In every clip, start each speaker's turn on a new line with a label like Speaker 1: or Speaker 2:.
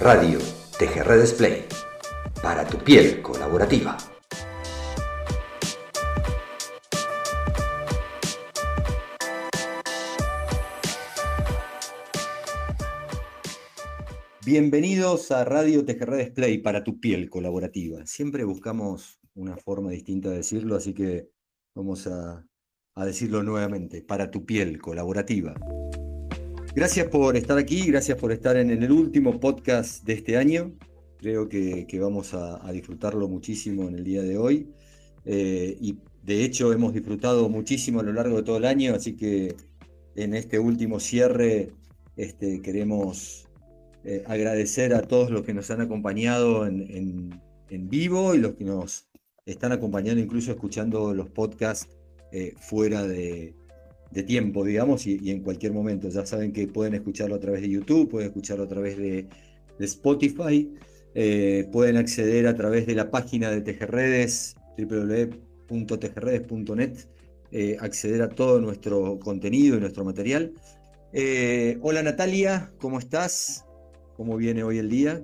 Speaker 1: Radio TGR Display. Para tu piel colaborativa. Bienvenidos a Radio TGR Display para tu piel colaborativa. Siempre buscamos una forma distinta de decirlo, así que vamos a, decirlo nuevamente, para tu piel colaborativa. Gracias por estar aquí, gracias por estar en, el último podcast de este año. Creo que, vamos a, disfrutarlo muchísimo en el día de hoy. Eh, y de hecho hemos disfrutado muchísimo a lo largo de todo el año, así que en este último cierre este, queremos eh, agradecer a todos los que nos han acompañado en, vivo y los que nos están acompañando, incluso escuchando los podcasts eh, fuera de, tiempo, digamos, y, en cualquier momento. Ya saben que pueden escucharlo a través de YouTube, pueden escucharlo a través de, Spotify, eh, pueden acceder a través de la página de Tejerredes, www.tejerredes.net, acceder a todo nuestro contenido y nuestro material. hola Natalia, ¿cómo estás? ¿Cómo viene hoy el día?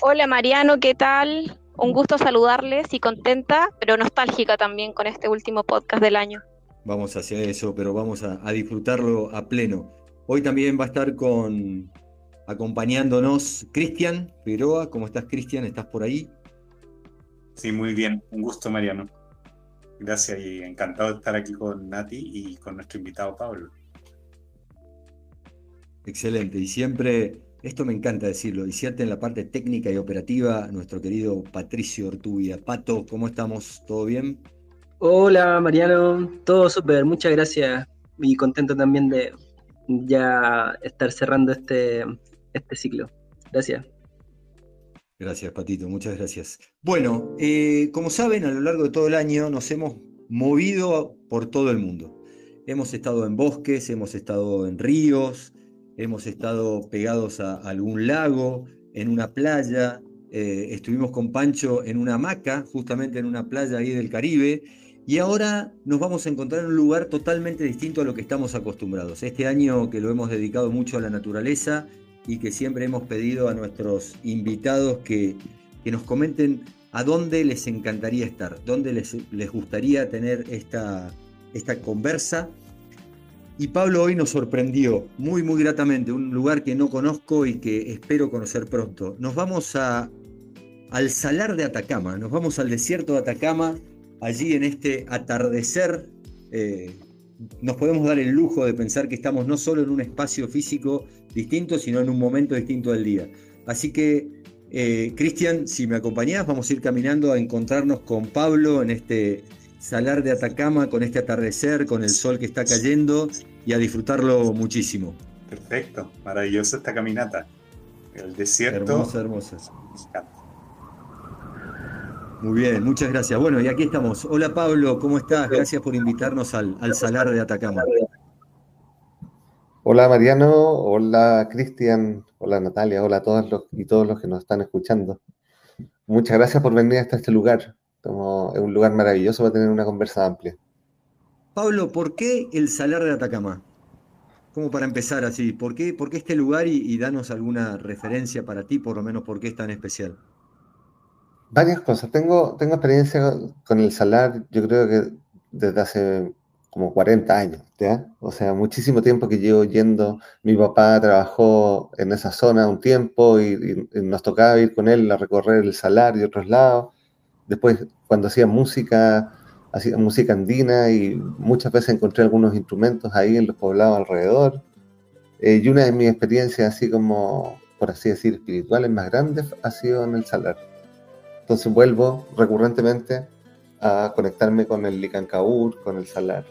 Speaker 2: Hola Mariano, ¿qué tal? Un gusto saludarles y contenta, pero nostálgica también con este último podcast del año.
Speaker 1: Vamos hacia eso, pero vamos a, disfrutarlo a pleno. Hoy también va a estar con acompañándonos Cristian Piroa. ¿Cómo estás, Cristian? ¿Estás por ahí?
Speaker 3: Sí, muy bien. Un gusto, Mariano. Gracias y encantado de estar aquí con Nati y con nuestro invitado Pablo.
Speaker 1: Excelente. Y siempre esto me encanta decirlo, y cierto en la parte técnica y operativa, nuestro querido Patricio Ortubia. Pato, ¿cómo estamos? ¿Todo bien?
Speaker 4: Hola Mariano, todo súper, muchas gracias y contento también de ya estar cerrando este, este ciclo. Gracias.
Speaker 1: Gracias, Patito, muchas gracias. Bueno, eh, como saben, a lo largo de todo el año nos hemos movido por todo el mundo. Hemos estado en bosques, hemos estado en ríos, hemos estado pegados a algún lago, en una playa, eh, estuvimos con Pancho en una hamaca, justamente en una playa ahí del Caribe, y ahora nos vamos a encontrar en un lugar totalmente distinto a lo que estamos acostumbrados. Este año que lo hemos dedicado mucho a la naturaleza y que siempre hemos pedido a nuestros invitados que, que nos comenten a dónde les encantaría estar, dónde les, les gustaría tener esta, esta conversa y Pablo hoy nos sorprendió muy, muy gratamente, un lugar que no conozco y que espero conocer pronto. Nos vamos a, al Salar de Atacama, nos vamos al desierto de Atacama, allí en este atardecer. Eh, nos podemos dar el lujo de pensar que estamos no solo en un espacio físico distinto, sino en un momento distinto del día. Así que, eh, Cristian, si me acompañás, vamos a ir caminando a encontrarnos con Pablo en este salar de Atacama con este atardecer, con el sol que está cayendo y a disfrutarlo muchísimo.
Speaker 3: Perfecto, maravillosa esta caminata. El desierto.
Speaker 1: Hermosa, hermosa. Muy bien, muchas gracias. Bueno, y aquí estamos. Hola Pablo, ¿cómo estás? Gracias por invitarnos al, al salar de Atacama.
Speaker 5: Hola Mariano, hola Cristian, hola Natalia, hola a todos los y todos los que nos están escuchando. Muchas gracias por venir hasta este lugar es un lugar maravilloso para tener una conversa amplia.
Speaker 1: Pablo, ¿por qué el Salar de Atacama? Como para empezar así, ¿por qué, por qué este lugar y, danos alguna referencia para ti, por lo menos por qué es tan especial?
Speaker 5: Varias cosas. Tengo, experiencia con el Salar, yo creo que desde hace como 40 años, ¿ya? O sea, muchísimo tiempo que llevo yendo. Mi papá trabajó en esa zona un tiempo y nos tocaba ir con él a recorrer el Salar y otros lados. Después, cuando hacía música, hacía música andina y muchas veces encontré algunos instrumentos ahí en los poblados alrededor. Eh, y una de mis experiencias, así como, por así decir, espirituales más grandes, ha sido en el salar. Entonces vuelvo recurrentemente a conectarme con el Licancaur, con el salar.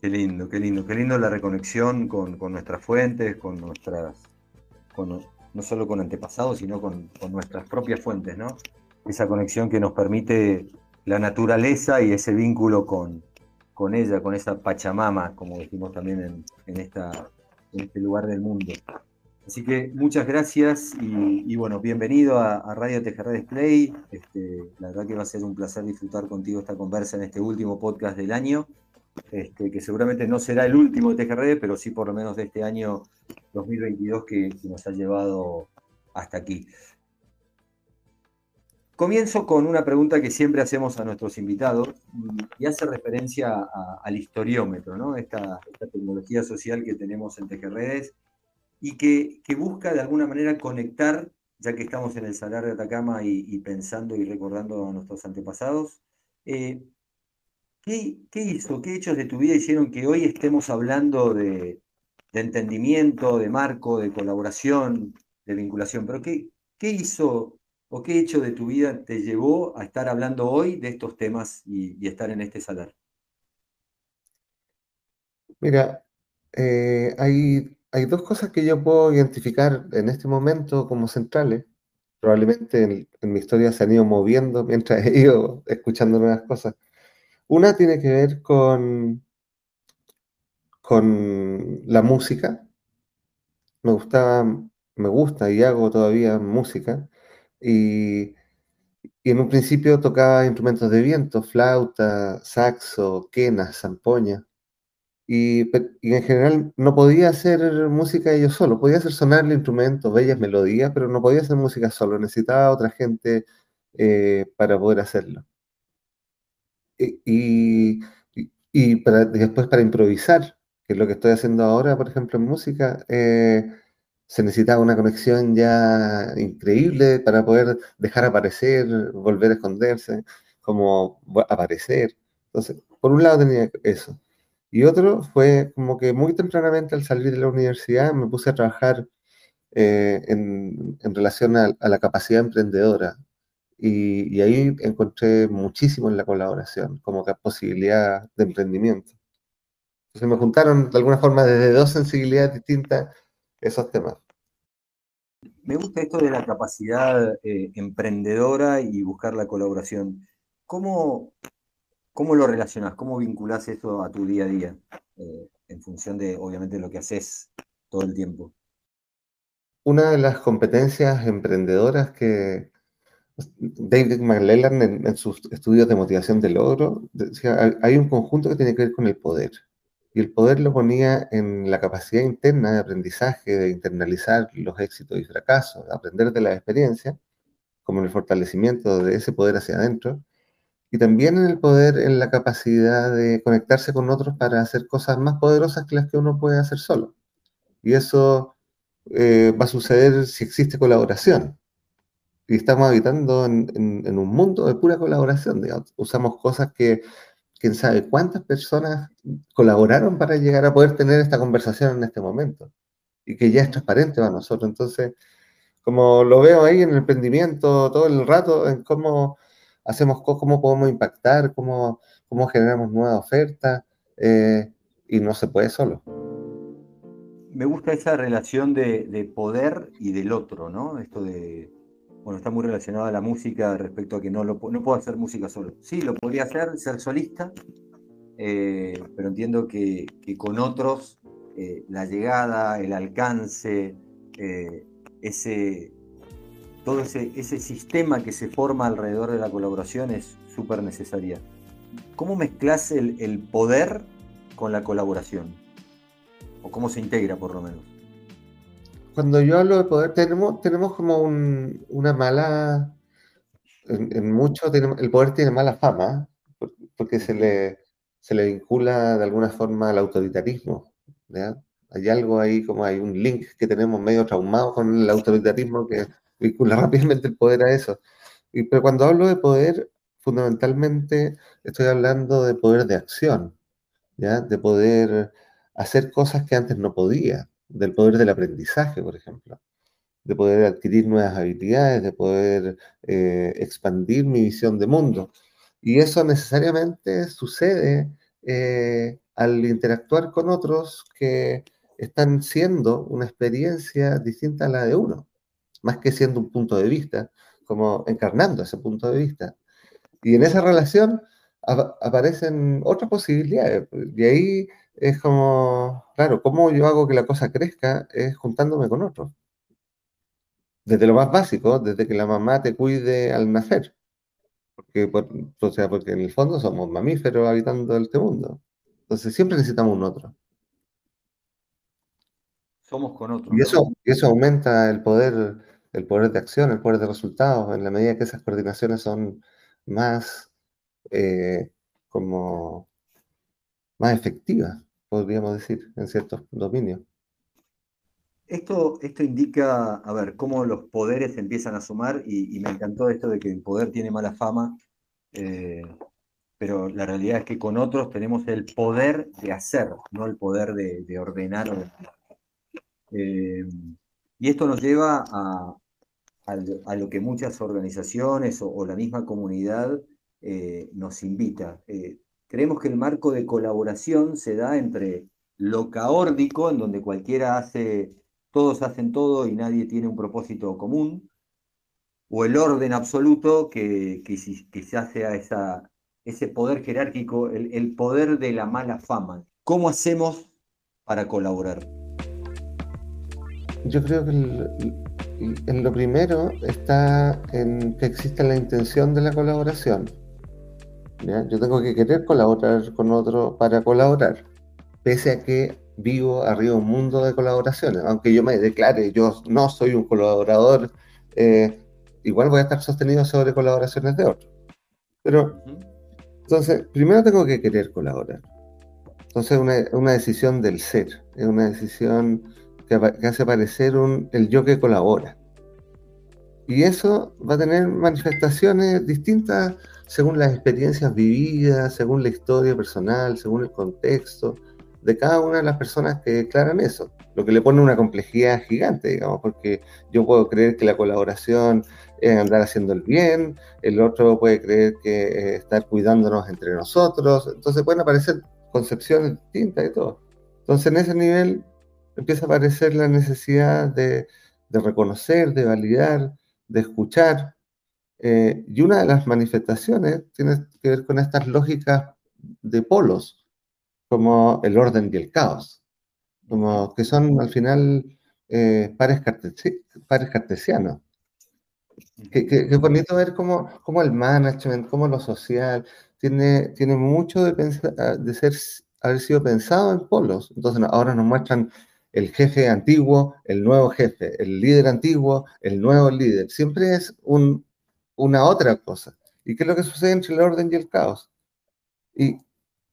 Speaker 1: Qué lindo, qué lindo, qué lindo la reconexión con, nuestras fuentes, con nuestras, no solo con antepasados, sino con, nuestras propias fuentes, ¿no? Esa conexión que nos permite la naturaleza y ese vínculo con, ella, con esa Pachamama, como decimos también en, este lugar del mundo. Así que muchas gracias y, bueno, bienvenido a, Radio TGR Display. Este, la verdad que va a ser un placer disfrutar contigo esta conversa en este último podcast del año, este, que seguramente no será el último de TGR, pero sí por lo menos de este año 2022 que, nos ha llevado hasta aquí. Comienzo con una pregunta que siempre hacemos a nuestros invitados y hace referencia al historiómetro, ¿no? esta, tecnología social que tenemos en Tejerredes y que, busca de alguna manera conectar, ya que estamos en el Salar de Atacama y, pensando y recordando a nuestros antepasados, eh, ¿qué, hizo, qué hechos de tu vida hicieron que hoy estemos hablando de, entendimiento, de marco, de colaboración, de vinculación? Pero ¿qué, qué hizo o qué hecho de tu vida te llevó a estar hablando hoy de estos temas y, estar en este salar?
Speaker 5: Mira, eh, hay, hay, dos cosas que yo puedo identificar en este momento como centrales. Probablemente en, en, mi historia se han ido moviendo mientras he ido escuchando nuevas cosas. Una tiene que ver con, con la música. Me gustaba, me gusta y hago todavía música. Y, en un principio tocaba instrumentos de viento, flauta, saxo, quena, zampoña. Y, en general no podía hacer música yo solo, podía hacer sonar el instrumento, bellas melodías, pero no podía hacer música solo, necesitaba otra gente eh, para poder hacerlo. Y, y, para, después para improvisar, que es lo que estoy haciendo ahora, por ejemplo, en música, eh, se necesitaba una conexión ya increíble para poder dejar aparecer, volver a esconderse, como aparecer. Entonces, por un lado tenía eso. Y otro fue como que muy tempranamente al salir de la universidad me puse a trabajar eh, en, en, relación a, la capacidad emprendedora. Y, ahí encontré muchísimo en la colaboración como posibilidad de emprendimiento. Entonces me juntaron de alguna forma desde dos sensibilidades distintas esos temas.
Speaker 1: Me gusta esto de la capacidad eh, emprendedora y buscar la colaboración. ¿Cómo, cómo lo relacionas? ¿Cómo vinculas eso a tu día a día? Eh, en función de, obviamente, lo que haces todo el tiempo.
Speaker 5: Una de las competencias emprendedoras que David McLellan en, en sus estudios de motivación de logro decía, hay un conjunto que tiene que ver con el poder y el poder lo ponía en la capacidad interna de aprendizaje, de internalizar los éxitos y fracasos, de aprender de la experiencia, como en el fortalecimiento de ese poder hacia adentro, y también en el poder, en la capacidad de conectarse con otros para hacer cosas más poderosas que las que uno puede hacer solo. Y eso eh, va a suceder si existe colaboración. Y estamos habitando en, en un mundo de pura colaboración. Digamos. Usamos cosas que quién sabe cuántas personas colaboraron para llegar a poder tener esta conversación en este momento y que ya es transparente para nosotros. Entonces, como lo veo ahí en el emprendimiento todo el rato, en cómo hacemos, cómo podemos impactar, cómo, cómo generamos nuevas ofertas, eh, y no se puede solo.
Speaker 1: Me gusta esa relación de, de poder y del otro, ¿no? Esto de, bueno, está muy relacionado a la música respecto a que no, lo, no puedo hacer música solo. Sí, lo podría hacer, ser solista, eh, pero entiendo que, con otros eh, la llegada, el alcance, ese, todo ese, ese sistema que se forma alrededor de la colaboración es súper necesaria. ¿Cómo mezclas el, el poder con la colaboración? ¿O cómo se integra por lo menos?
Speaker 5: cuando yo hablo de poder, tenemos, tenemos como una mala, en, mucho, el poder tiene mala fama, porque se le, se le vincula de alguna forma al autoritarismo. Hay algo ahí, como hay un link que tenemos medio traumado con el autoritarismo que vincula rápidamente el poder a eso. Y, pero cuando hablo de poder, fundamentalmente estoy hablando de poder de acción, ¿ya? de poder hacer cosas que antes no podía del poder del aprendizaje, por ejemplo, de poder adquirir nuevas habilidades, de poder eh, expandir mi visión de mundo. Y eso necesariamente sucede eh, al interactuar con otros que están siendo una experiencia distinta a la de uno, más que siendo un punto de vista, como encarnando ese punto de vista. Y en esa relación aparecen otras posibilidades. Y ahí es como, claro, ¿cómo yo hago que la cosa crezca? Es juntándome con otros. Desde lo más básico, desde que la mamá te cuide al nacer. Porque, o sea, porque en el fondo somos mamíferos habitando este mundo. Entonces siempre necesitamos un otro.
Speaker 1: Somos con otros.
Speaker 5: Y eso, y eso aumenta el poder, el poder de acción, el poder de resultados, en la medida que esas coordinaciones son más eh, como más efectivas, podríamos decir, en ciertos dominios.
Speaker 1: Esto, esto indica, a ver, cómo los poderes empiezan a sumar y, me encantó esto de que el poder tiene mala fama, eh, pero la realidad es que con otros tenemos el poder de hacer, no el poder de, ordenar de... Eh, y esto nos lleva a, a, lo que muchas organizaciones o, la misma comunidad eh, nos invita. creemos que el marco de colaboración se da entre lo caórdico, en donde cualquiera hace todos hacen todo y nadie tiene un propósito común, o el orden absoluto que, que, quizás sea esa, ese poder jerárquico, el, poder de la mala fama. ¿Cómo hacemos para colaborar?
Speaker 5: Yo creo que en lo primero está en que exista la intención de la colaboración. Yo tengo que querer colaborar con otro para colaborar, pese a que vivo arriba un mundo de colaboraciones. Aunque yo me declare, yo no soy un colaborador, eh, igual voy a estar sostenido sobre colaboraciones de otros. Pero, entonces, primero tengo que querer colaborar. Entonces, una, una decisión del ser, es una decisión que, hace aparecer un, el yo que colabora. Y eso va a tener manifestaciones distintas según las experiencias vividas, según la historia personal, según el contexto, de cada una de las personas que declaran eso, lo que le pone una complejidad gigante, digamos, porque yo puedo creer que la colaboración es andar haciendo el bien, el otro puede creer que es estar cuidándonos entre nosotros, entonces pueden aparecer concepciones distintas y todo. Entonces en ese nivel empieza a aparecer la necesidad de, reconocer, de validar, de escuchar, eh, y una de las manifestaciones tiene que ver con estas lógicas de polos, como el orden y el caos, como que son al final eh, pares, cartesianos. Qué, bonito ver cómo, cómo, el management, cómo lo social, tiene, tiene mucho de, de ser, haber sido pensado en polos. Entonces ahora nos muestran el jefe antiguo, el nuevo jefe, el líder antiguo, el nuevo líder. Siempre es un, una otra cosa. ¿Y qué es lo que sucede entre el orden y el caos? Y,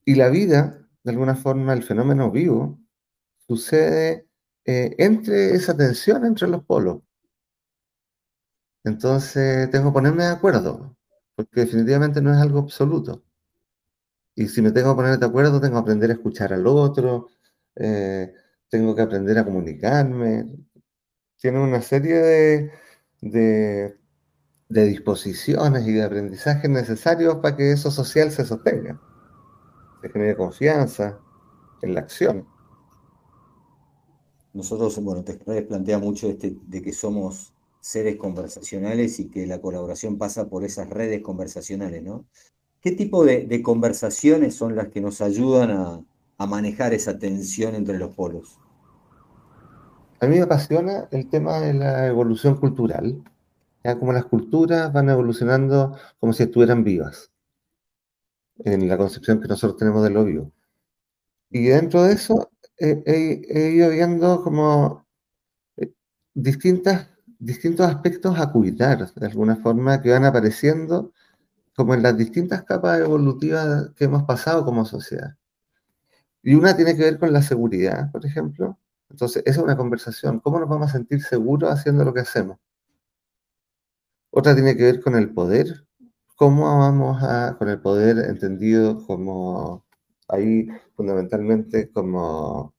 Speaker 5: y la vida de alguna forma, el fenómeno vivo sucede eh, entre esa tensión entre los polos. Entonces, tengo que ponerme de acuerdo, porque definitivamente no es algo absoluto. Y si me tengo que poner de acuerdo, tengo que aprender a escuchar al otro, eh, tengo que aprender a comunicarme. Tiene una serie de, de, disposiciones y de aprendizajes necesarios para que eso social se sostenga se genere confianza en la acción.
Speaker 1: Nosotros, bueno, te plantea mucho este, de que somos seres conversacionales y que la colaboración pasa por esas redes conversacionales, ¿no? ¿Qué tipo de, conversaciones son las que nos ayudan a, manejar esa tensión entre los polos?
Speaker 5: A mí me apasiona el tema de la evolución cultural, ya como las culturas van evolucionando como si estuvieran vivas en la concepción que nosotros tenemos del obvio. Y dentro de eso he, ido viendo como eh, distintas, distintos aspectos a cuidar, de alguna forma, que van apareciendo como en las distintas capas evolutivas que hemos pasado como sociedad. Y una tiene que ver con la seguridad, por ejemplo. Entonces, esa es una conversación. ¿Cómo nos vamos a sentir seguros haciendo lo que hacemos? Otra tiene que ver con el poder, ¿Cómo vamos a, con el poder entendido como, ahí fundamentalmente como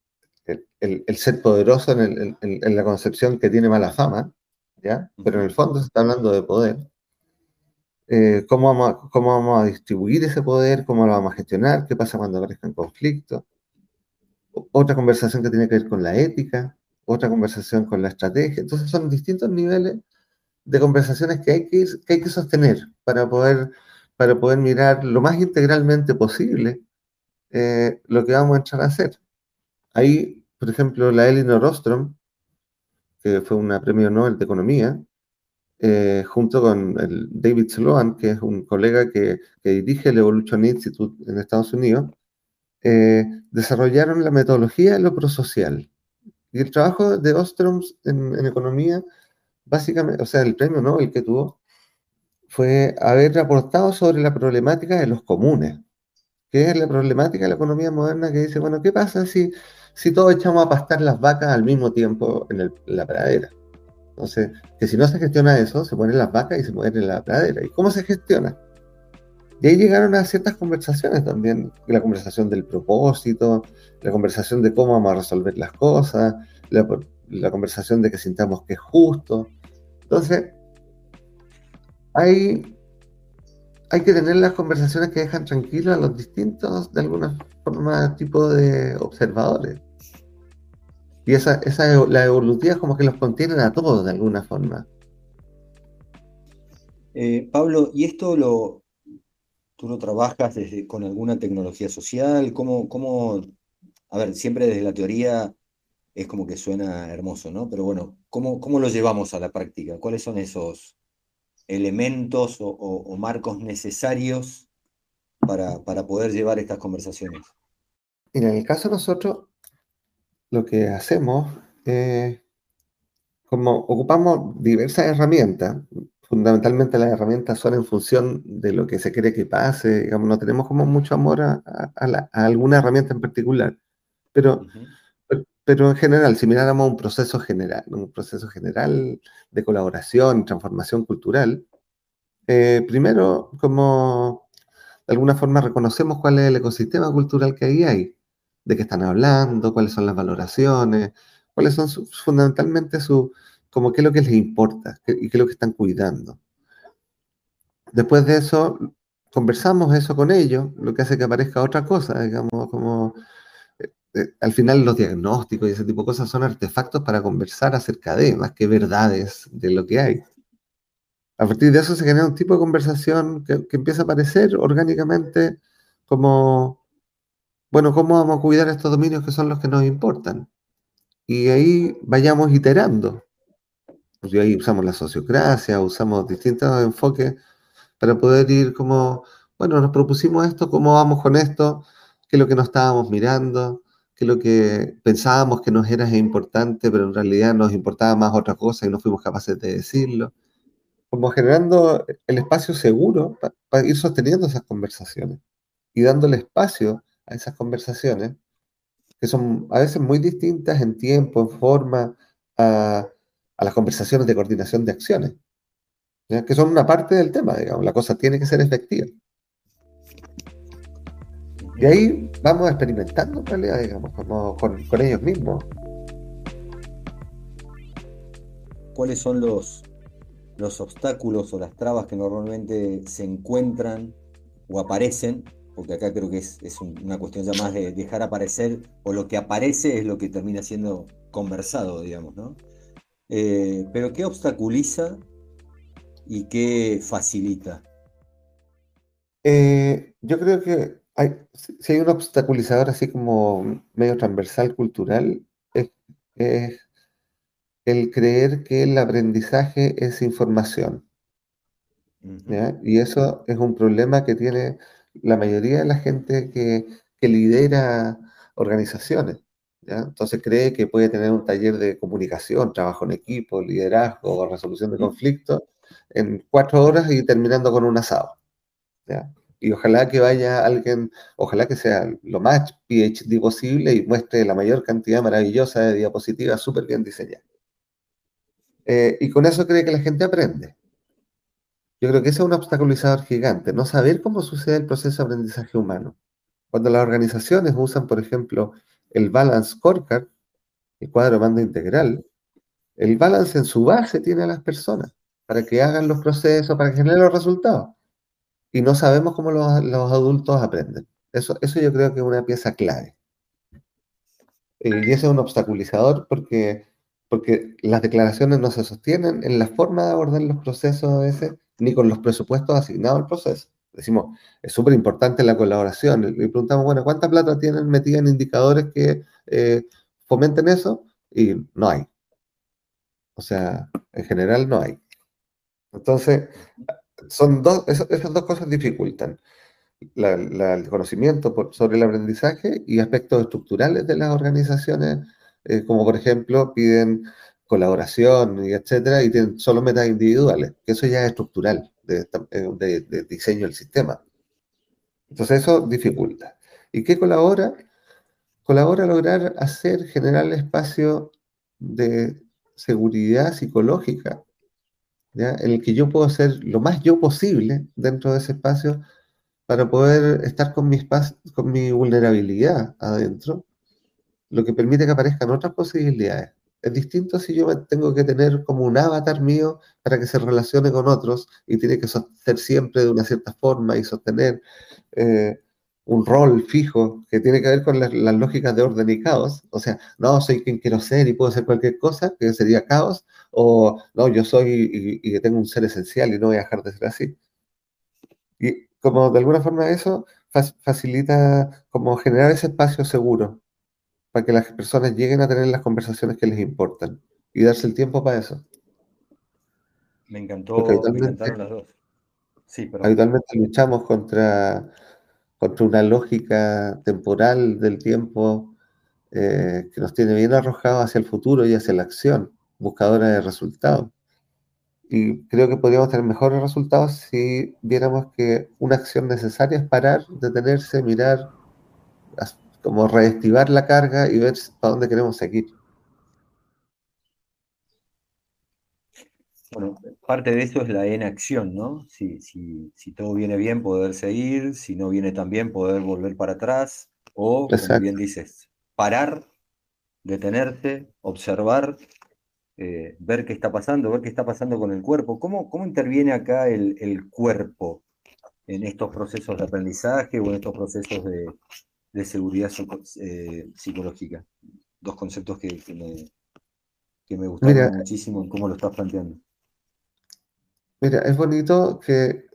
Speaker 5: el, ser poderoso en, la concepción que tiene mala fama, ¿ya? Pero en el fondo se está hablando de poder. Eh, ¿cómo, vamos a, ¿Cómo vamos a distribuir ese poder? ¿Cómo lo vamos a gestionar? ¿Qué pasa cuando aparezcan conflictos? Otra conversación que tiene que ver con la ética, otra conversación con la estrategia. Entonces son distintos niveles de conversaciones que hay que, que, hay que sostener para poder, para poder mirar lo más integralmente posible eh, lo que vamos a entrar a hacer. Ahí, por ejemplo, la Elinor Ostrom, que fue una premio Nobel de Economía, eh, junto con el David Sloan, que es un colega que, que dirige el Evolution Institute en Estados Unidos, eh, desarrollaron la metodología de lo prosocial. Y el trabajo de Ostrom en, economía, básicamente, o sea, el premio Nobel que tuvo, fue haber aportado sobre la problemática de los comunes, que es la problemática de la economía moderna que dice, bueno, ¿qué pasa si, si todos echamos a pastar las vacas al mismo tiempo en, la pradera? Entonces, que si no se gestiona eso, se ponen las vacas y se mueren en la pradera. ¿Y cómo se gestiona? Y ahí llegaron a ciertas conversaciones también, la conversación del propósito, la conversación de cómo vamos a resolver las cosas, la, conversación de que sintamos que es justo. Entonces, hay, hay que tener las conversaciones que dejan tranquilos a los distintos, de alguna forma, tipos de observadores. Y esa, esa, la evolutiva como que los contienen a todos de alguna forma.
Speaker 1: Eh, Pablo, ¿y esto lo, ¿Tú lo trabajas con alguna tecnología social? ¿Cómo, a ver, siempre desde la teoría es como que suena hermoso, ¿no? Pero bueno, ¿cómo, cómo lo llevamos a la práctica? ¿Cuáles son esos elementos o, marcos necesarios para, para, poder llevar estas conversaciones?
Speaker 5: En el caso de nosotros, lo que hacemos es, como ocupamos diversas herramientas, fundamentalmente las herramientas son en función de lo que se quiere que pase, digamos, no tenemos como mucho amor a, alguna herramienta en particular, pero, pero en general, si miráramos un proceso general, un proceso general de colaboración, transformación cultural, eh, primero, como de alguna forma reconocemos cuál es el ecosistema cultural que ahí hay, de qué están hablando, cuáles son las valoraciones, cuáles son fundamentalmente sus como qué es lo que les importa y qué es lo que están cuidando. Después de eso, conversamos eso con ellos, lo que hace que aparezca otra cosa, digamos, como eh, eh, al final los diagnósticos y ese tipo de cosas son artefactos para conversar acerca de, más que verdades de lo que hay. A partir de eso se genera un tipo de conversación que, que empieza a aparecer orgánicamente como, bueno, ¿cómo vamos a cuidar estos dominios que son los que nos importan? Y ahí vayamos iterando. Pues ahí usamos la sociocracia, usamos distintos enfoques para poder ir como, bueno, nos propusimos esto, ¿cómo vamos con esto? ¿Qué es lo que nos estábamos mirando? ¿Qué es lo que pensábamos que nos era importante, pero en realidad nos importaba más otra cosa y no fuimos capaces de decirlo? Como generando el espacio seguro para, ir sosteniendo esas conversaciones y dándole espacio a esas conversaciones que son a veces muy distintas en tiempo, en forma, a a las conversaciones de coordinación de acciones, que son una parte del tema, digamos, la cosa tiene que ser efectiva. Y ahí vamos experimentando en realidad, digamos, como con, ellos mismos.
Speaker 1: ¿Cuáles son los, los obstáculos o las trabas que normalmente se encuentran o aparecen? Porque acá creo que es, es una cuestión ya más de dejar aparecer, o lo que aparece es lo que termina siendo conversado, digamos, ¿no? Eh, pero ¿qué obstaculiza y qué facilita?
Speaker 5: Eh, yo creo que hay, si hay un obstaculizador así como medio transversal cultural, es, el creer que el aprendizaje es información. Y eso es un problema que tiene la mayoría de la gente que, que lidera organizaciones. Entonces cree que puede tener un taller de comunicación, trabajo en equipo, liderazgo, resolución de conflictos en cuatro horas y terminando con un asado. Y ojalá que vaya alguien, ojalá que sea lo más PhD posible y muestre la mayor cantidad maravillosa de diapositivas súper bien diseñadas. Eh, y con eso cree que la gente aprende. Yo creo que ese es un obstaculizador gigante, no saber cómo sucede el proceso de aprendizaje humano. Cuando las organizaciones usan, por ejemplo, el Balance Scorecard, el cuadro de mando integral, el balance en su base tiene a las personas para que hagan los procesos, para que generen los resultados. Y no sabemos cómo los, adultos aprenden. Eso, eso yo creo que es una pieza clave. Eh, y ese es un obstaculizador porque, porque las declaraciones no se sostienen en la forma de abordar los procesos a veces, ni con los presupuestos asignados al proceso decimos, es súper importante la colaboración. Y preguntamos, bueno, ¿cuánta plata tienen metida en indicadores que eh, fomenten eso? Y no hay. O sea, en general no hay. Entonces, son dos, esas dos cosas dificultan. el conocimiento sobre el aprendizaje y aspectos estructurales de las organizaciones eh, como por ejemplo piden colaboración y etcétera, y tienen solo metas individuales, que eso ya es estructural de, de diseño del sistema. Entonces eso dificulta. ¿Y qué colabora? Colabora a lograr hacer, generar el espacio de seguridad psicológica, en el que yo puedo ser lo más yo posible dentro de ese espacio para poder estar con mi, con mi vulnerabilidad adentro, lo que permite que aparezcan otras posibilidades. Es distinto si yo tengo que tener como un avatar mío para que se relacione con otros y tiene que ser siempre de una cierta forma y sostener eh, un rol fijo que tiene que ver con las, lógicas de orden y caos. O sea, no, soy quien quiero ser y puedo ser cualquier cosa, que sería caos, o no, yo soy y, y tengo un ser esencial y no voy a dejar de ser así. Y como de alguna forma eso facilita como generar ese espacio seguro para que las personas lleguen a tener las conversaciones que les importan y darse el tiempo para eso.
Speaker 1: Me encantó, me encantaron las dos.
Speaker 5: Sí, Habitualmente luchamos contra contra una lógica temporal del tiempo eh, que nos tiene bien arrojados hacia el futuro y hacia la acción, buscadora de resultados. Y creo que podríamos tener mejores resultados si viéramos que una acción necesaria es parar, detenerse, mirar, como reactivar la carga y ver para dónde queremos seguir.
Speaker 1: Bueno, parte de eso es la inacción, ¿no? Si, si, si, todo viene bien, poder seguir, si no viene tan bien, poder volver para atrás, o, como bien dices, parar, detenerse, observar, eh, ver qué está pasando, ver qué está pasando con el cuerpo. ¿Cómo, cómo interviene acá el, el cuerpo en estos procesos de aprendizaje o en estos procesos de, de seguridad eh, psicológica? Dos conceptos que, que me, que me gustaron muchísimo en cómo lo estás planteando.
Speaker 5: Mira, es bonito que,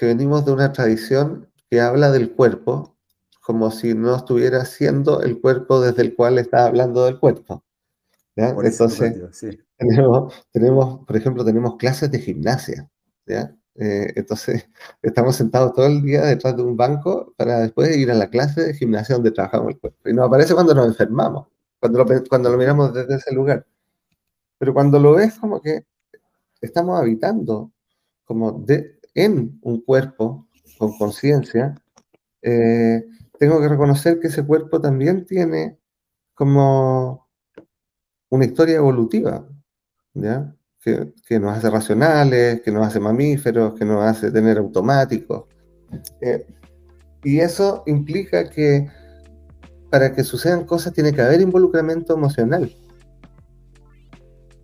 Speaker 5: venimos de una tradición que habla del cuerpo como si no estuviera siendo el cuerpo desde el cual está hablando del cuerpo. Entonces, tenemos, por ejemplo, tenemos clases de gimnasia. ¿ya? Eh, entonces, estamos sentados todo el día detrás de un banco para después ir a la clase de gimnasia donde trabajamos el cuerpo. Y nos aparece cuando nos enfermamos, cuando lo, cuando lo miramos desde ese lugar. Pero cuando lo ves como que estamos habitando como de, en un cuerpo con conciencia, eh, tengo que reconocer que ese cuerpo también tiene como una historia evolutiva, ¿ya? Que, nos hace racionales, que nos hace mamíferos, que nos hace tener automáticos. Eh, y eso implica que para que sucedan cosas tiene que haber involucramiento emocional,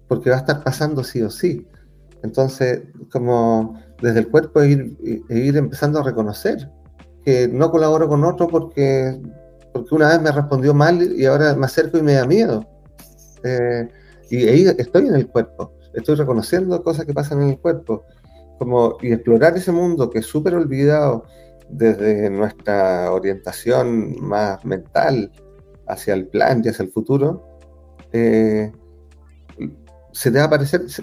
Speaker 5: porque va a estar pasando sí o sí. Entonces, como desde el cuerpo ir, ir empezando a reconocer que no colaboro con otro porque, porque una vez me respondió mal y ahora me acerco y me da miedo. Eh, y ahí estoy en el cuerpo, estoy reconociendo cosas que pasan en el cuerpo. Como, y explorar ese mundo que es súper olvidado desde nuestra orientación más mental hacia el plan y hacia el futuro, eh, se te va a aparecer, es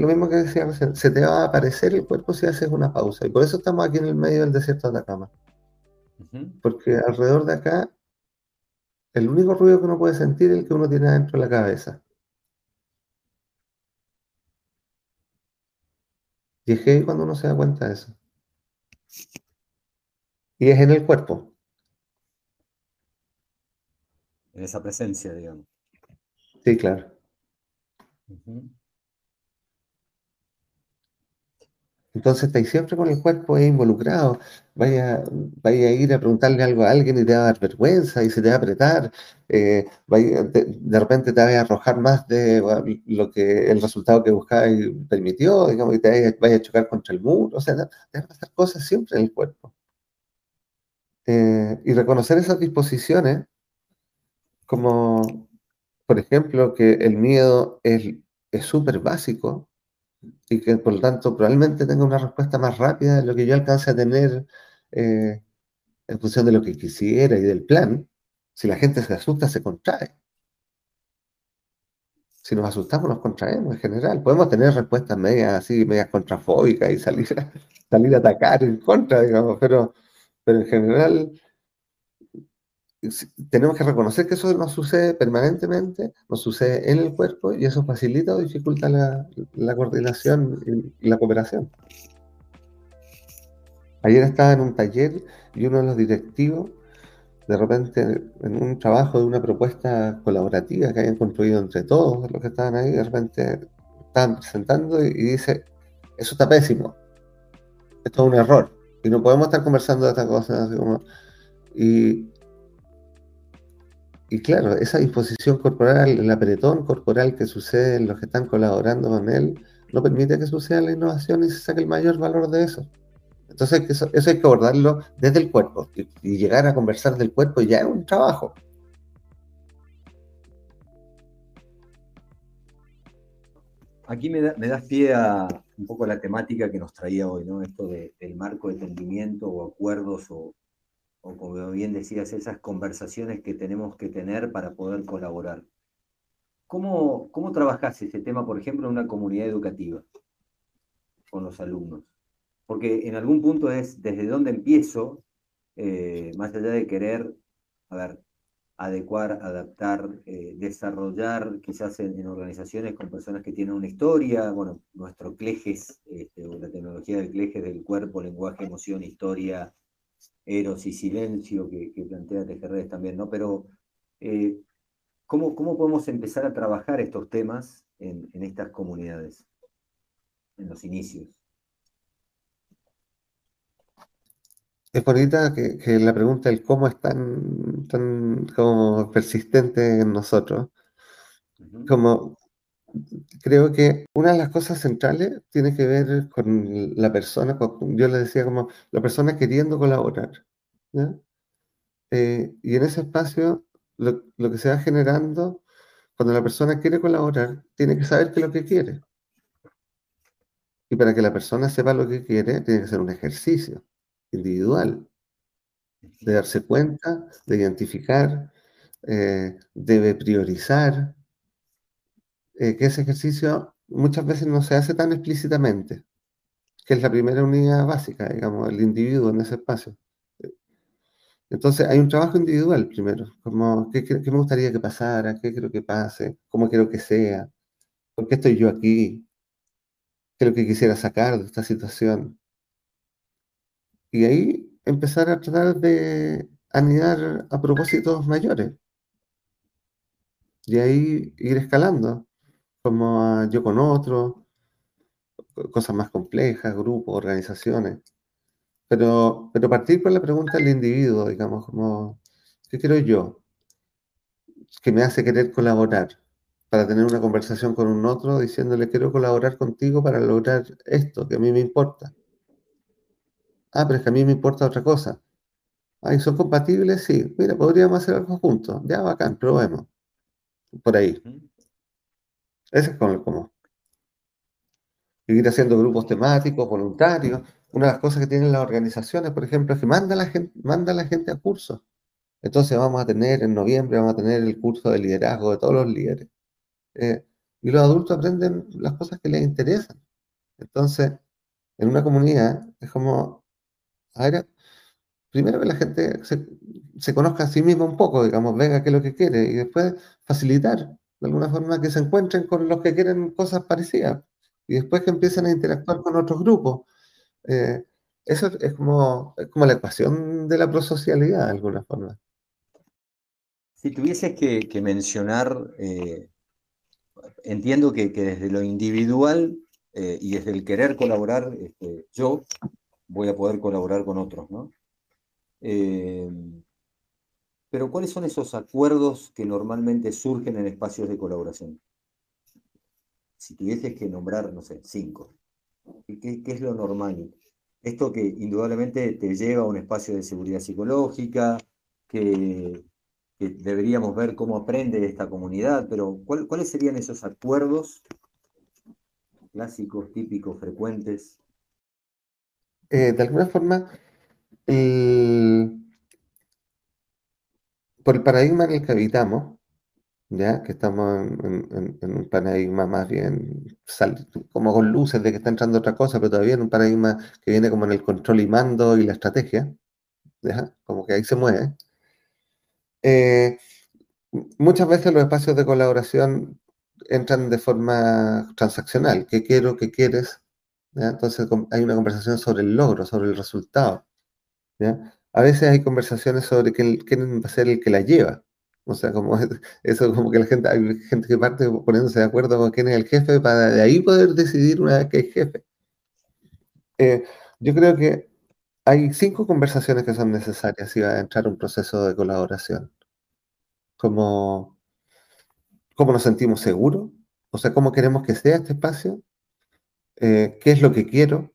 Speaker 5: lo mismo que decía recién, se te va a aparecer el cuerpo si haces una pausa. Y por eso estamos aquí en el medio del desierto de Atacama. Porque alrededor de acá, el único ruido que uno puede sentir es el que uno tiene dentro de la cabeza. Y es que cuando uno se da cuenta de eso. Y es en el cuerpo.
Speaker 1: En esa presencia, digamos.
Speaker 5: Sí, claro. Entonces estáis siempre con el cuerpo involucrado. Vaya, vaya a ir a preguntarle algo a alguien y te va a dar vergüenza y se te va a apretar. Eh, de, repente te va a arrojar más de lo que el resultado que buscabas permitió, digamos, y te vaya, a chocar contra el muro. O sea, te van a pasar cosas siempre en el cuerpo. Eh, y reconocer esas disposiciones como por ejemplo, que el miedo es súper básico y que por lo tanto probablemente tenga una respuesta más rápida de lo que yo alcance a tener eh, en función de lo que quisiera y del plan. Si la gente se asusta, se contrae. Si nos asustamos, nos contraemos en general. Podemos tener respuestas medias así, medias contrafóbicas y salir salir a atacar en contra, digamos, pero, pero en general tenemos que reconocer que eso nos sucede permanentemente, nos sucede en el cuerpo y eso facilita o dificulta la, coordinación y la cooperación. Ayer estaba en un taller y uno de los directivos, de repente, en un trabajo de una propuesta colaborativa que habían construido entre todos los que estaban ahí, de repente estaban presentando y, dice, eso está pésimo, esto es un error, y no podemos estar conversando de estas cosas. y, y claro, esa disposición corporal, el apretón corporal que sucede en los que están colaborando con él, no permite que suceda la innovación y se saque el mayor valor de eso. Entonces, eso, hay que abordarlo desde el cuerpo y, llegar a conversar del cuerpo ya es un trabajo.
Speaker 1: Aquí me, das pie a un poco la temática que nos traía hoy, ¿no? Esto del marco de entendimiento o acuerdos o, o, como bien decías, esas conversaciones que tenemos que tener para poder colaborar. ¿Cómo, cómo trabajás ese tema, por ejemplo, en una comunidad educativa con los alumnos? porque en algún punto es desde dónde empiezo, eh, más allá de querer, a ver, adecuar, adaptar, eh, desarrollar, quizás en, organizaciones con personas que tienen una historia, bueno, nuestro CLEGES, este, o la tecnología del CLEGES del cuerpo, lenguaje, emoción, historia, eros y silencio, que, plantea Tejerredes también, ¿no? Pero, eh, ¿cómo, ¿cómo, podemos empezar a trabajar estos temas en estas comunidades, en los inicios?
Speaker 5: Es bonita que, la pregunta del cómo es tan, como persistente en nosotros. Como creo que una de las cosas centrales tiene que ver con la persona, yo le decía como la persona queriendo colaborar. Eh, y en ese espacio lo, lo, que se va generando, cuando la persona quiere colaborar, tiene que saber qué es lo que quiere. Y para que la persona sepa lo que quiere, tiene que ser un ejercicio individual, de darse cuenta, de identificar, eh, debe priorizar, eh, que ese ejercicio muchas veces no se hace tan explícitamente, que es la primera unidad básica, digamos, el individuo en ese espacio. Entonces hay un trabajo individual primero, como qué, qué me gustaría que pasara, qué quiero que pase, cómo quiero que sea, por qué estoy yo aquí, qué es lo que quisiera sacar de esta situación. Y ahí empezar a tratar de anidar a propósitos mayores. Y ahí ir escalando, como yo con otro, cosas más complejas, grupos, organizaciones. Pero, pero partir por la pregunta del individuo, digamos, como, ¿qué quiero yo? Que me hace querer colaborar para tener una conversación con un otro diciéndole quiero colaborar contigo para lograr esto que a mí me importa. Ah, pero es que a mí me importa otra cosa. Ahí son compatibles, sí. Mira, podríamos hacer algo juntos. Ya, bacán, probemos. Por ahí. Ese es como el común. Ir haciendo grupos temáticos, voluntarios. Una de las cosas que tienen las organizaciones, por ejemplo, es que manda la gente, manda la gente a cursos. Entonces vamos a tener en noviembre, vamos a tener el curso de liderazgo de todos los líderes. Eh, y los adultos aprenden las cosas que les interesan. Entonces, en una comunidad es como Ahora, primero que la gente se, conozca a sí misma un poco, digamos, venga qué es lo que quiere, y después facilitar de alguna forma que se encuentren con los que quieren cosas parecidas, y después que empiecen a interactuar con otros grupos. Eh, eso es como, como la ecuación de la prosocialidad, de alguna forma.
Speaker 1: Si tuvieses que, mencionar, eh, entiendo que, desde lo individual eh, y desde el querer colaborar, este, yo voy a poder colaborar con otros, ¿no? Pero ¿cuáles son esos acuerdos que normalmente surgen en espacios de colaboración? Si tuvieses que nombrar, no sé, cinco, ¿qué, es lo normal? Esto que indudablemente te lleva a un espacio de seguridad psicológica, que, deberíamos ver cómo aprende esta comunidad, pero ¿cuáles serían esos acuerdos clásicos, típicos, frecuentes
Speaker 5: eh, de alguna forma, por el paradigma en el que habitamos, ya que estamos en, un paradigma más bien como con luces de que está entrando otra cosa, pero todavía en un paradigma que viene como en el control y mando y la estrategia, como que ahí se mueve. Eh, muchas veces los espacios de colaboración entran de forma transaccional. ¿Qué quiero? ¿Qué quieres? Entonces hay una conversación sobre el logro, sobre el resultado. A veces hay conversaciones sobre quién, va a ser el que la lleva. O sea, como eso, como que la gente, hay gente que parte poniéndose de acuerdo con quién es el jefe para de ahí poder decidir una vez que hay jefe. Eh, yo creo que hay cinco conversaciones que son necesarias si va a entrar un proceso de colaboración. Como cómo nos sentimos seguros, o sea, cómo queremos que sea este espacio, eh, qué es lo que quiero,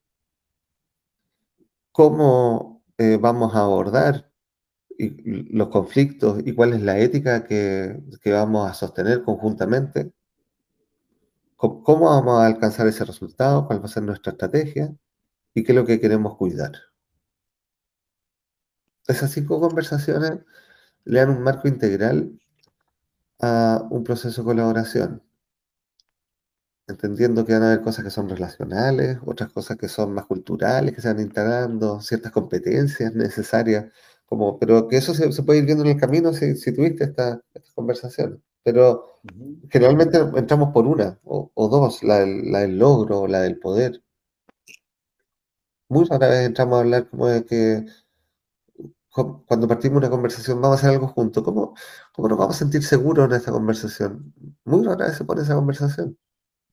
Speaker 5: cómo eh, vamos a abordar los conflictos y cuál es la ética que, vamos a sostener conjuntamente, cómo vamos a alcanzar ese resultado, cuál va a ser nuestra estrategia y qué es lo que queremos cuidar. Esas cinco conversaciones le dan un marco integral a un proceso de colaboración, entendiendo que van a haber cosas que son relacionales, otras cosas que son más culturales, que se van integrando, ciertas competencias necesarias, como, pero que eso se, puede ir viendo en el camino si, tuviste esta, conversación. Pero generalmente entramos por una o, dos, la del, la del logro, la del poder. Muy rara vez entramos a hablar como de que cuando partimos una conversación, vamos a hacer algo juntos. ¿Cómo, ¿Cómo nos vamos a sentir seguros en esta conversación? Muy rara vez se pone esa conversación.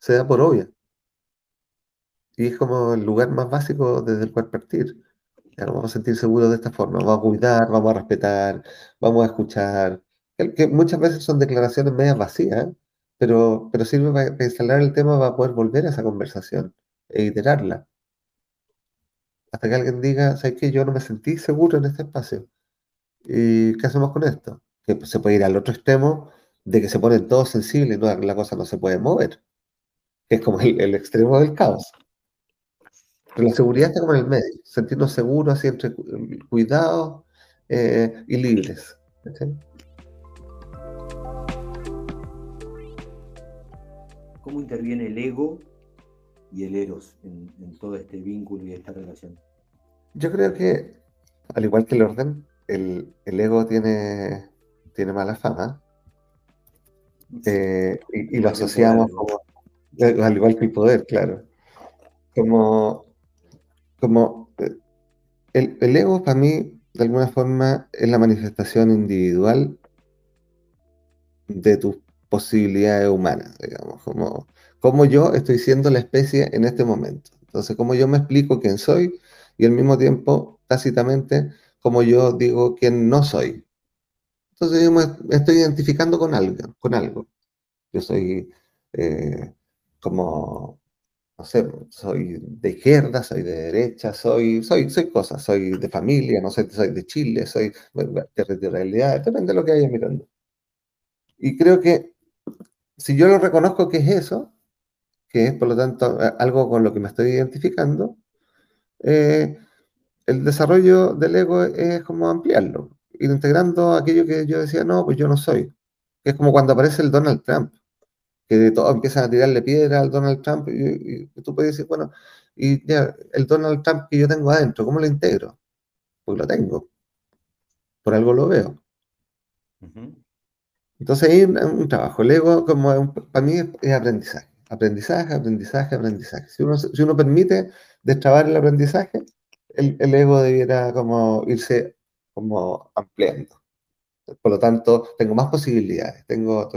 Speaker 5: Se da por obvia. Y es como el lugar más básico desde el cual partir. Ya nos vamos a sentir seguros de esta forma. Vamos a cuidar, vamos a respetar, vamos a escuchar. Que muchas veces son declaraciones medias vacías, pero, pero sirve para, instalar el tema para poder volver a esa conversación e iterarla hasta que alguien diga, ¿sabes qué? Yo no me sentí seguro en este espacio. ¿Y qué hacemos con esto? Que se puede ir al otro extremo de que se ponen todos sensibles y no, la cosa no se puede mover. Que es como el, extremo del caos. Pero la seguridad está como en el medio, sentirnos seguros, así entre cuidados eh, y libres.
Speaker 1: ¿Cómo interviene el ego y el eros en, todo este vínculo y esta relación?
Speaker 5: Yo creo que, al igual que el orden, el, ego tiene, tiene mala fama. Eh, y, lo asociamos como, al igual que el poder, claro. Como, como eh, el, el ego para mí, de alguna forma, es la manifestación individual de tus posibilidades humanas, digamos, como cómo yo estoy siendo la especie en este momento. Entonces, cómo yo me explico quién soy y al mismo tiempo, tácitamente, cómo yo digo quién no soy. Entonces, yo me estoy identificando con algo. Con algo. Yo soy eh, como, no sé, soy de izquierda, soy de derecha, soy, soy, soy cosas, soy de familia, no sé, soy de Chile, soy de territorialidad, depende de lo que haya mirando. Y creo que si yo lo reconozco que es eso, que es por lo tanto algo con lo que me estoy identificando, eh, el desarrollo del ego es como ampliarlo, ir integrando aquello que yo decía, no, pues yo no soy. Es como cuando aparece el Donald Trump, que todos empiezan a tirarle piedra al Donald Trump y, tú puedes decir, bueno, y ya, el Donald Trump que yo tengo adentro, ¿cómo lo integro? Pues lo tengo. Por algo lo veo. Entonces hay un, trabajo. El ego, como para mí, es aprendizaje aprendizaje, aprendizaje, aprendizaje. Si uno, si uno permite destrabar el aprendizaje, el, el, ego debiera como irse como ampliando. Por lo tanto, tengo más posibilidades, tengo,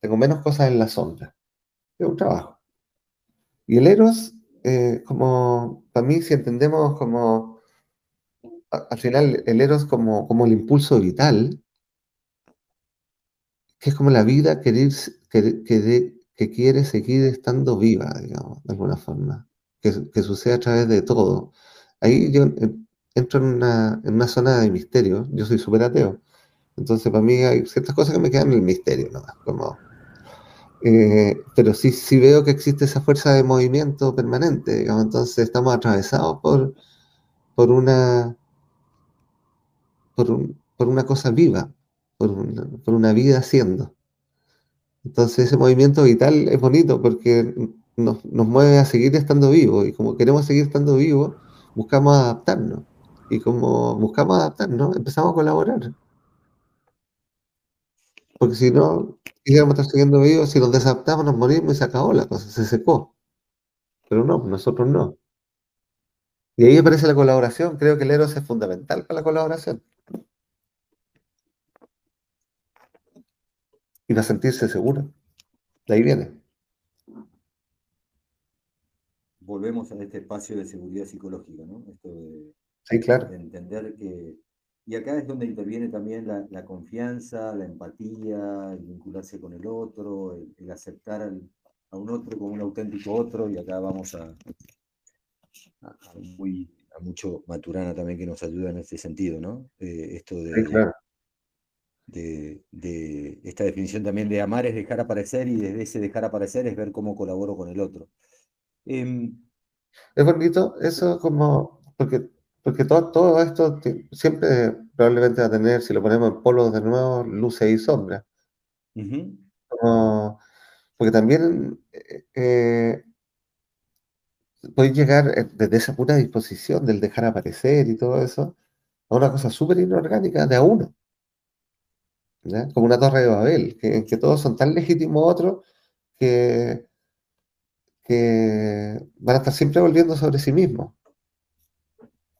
Speaker 5: tengo menos cosas en la sombra. Es un trabajo. Y el Eros, eh, como, para mí, si entendemos como, al final, el Eros como, como el impulso vital, que es como la vida querer, querer, querer, que quiere seguir estando viva, digamos, de alguna forma, que, sucede a través de todo. Ahí yo entro en una, en una zona de misterio, yo soy súper ateo, entonces para mí hay ciertas cosas que me quedan en el misterio, ¿no? como... Eh, pero sí, sí veo que existe esa fuerza de movimiento permanente, entonces estamos atravesados por, una cosa viva, por una, vida haciendo. Entonces ese movimiento vital es bonito porque nos, mueve a seguir estando vivos y como queremos seguir estando vivos, buscamos adaptarnos. Y como buscamos adaptarnos, empezamos a colaborar. Porque si no, íbamos a estar siguiendo vivos, si nos desadaptamos, nos morimos y se acabó la cosa, se secó. Pero no, nosotros no. Y ahí aparece la colaboración. Creo que el Eros es fundamental para la colaboración. Y no sentirse seguro. De ahí viene.
Speaker 1: Volvemos a este espacio de seguridad psicológica, ¿no? Esto de,
Speaker 5: Sí, claro.
Speaker 1: de entender que. Y acá es donde interviene también la, la confianza, la empatía, el vincularse con el otro, el, el aceptar al- a un otro como un auténtico otro, y acá vamos a, a, a muy, a mucho Maturana también que nos ayuda en ese sentido, ¿no? Eh, esto de,
Speaker 5: Sí, claro.
Speaker 1: de, de esta definición también de amar es dejar aparecer y desde ese dejar aparecer es ver cómo colaboro con el otro. Em,
Speaker 5: Es bonito eso como, porque, porque todo, todo esto siempre probablemente va a tener, si lo ponemos en polos de nuevo, luces y sombras. Como- porque también eh, eh, podéis llegar eh, desde esa pura disposición del dejar aparecer y todo eso a una cosa súper inorgánica de a uno. Como una torre de Babel, que, en que todos son tan legítimos otros que, que van a estar siempre volviendo sobre sí mismos.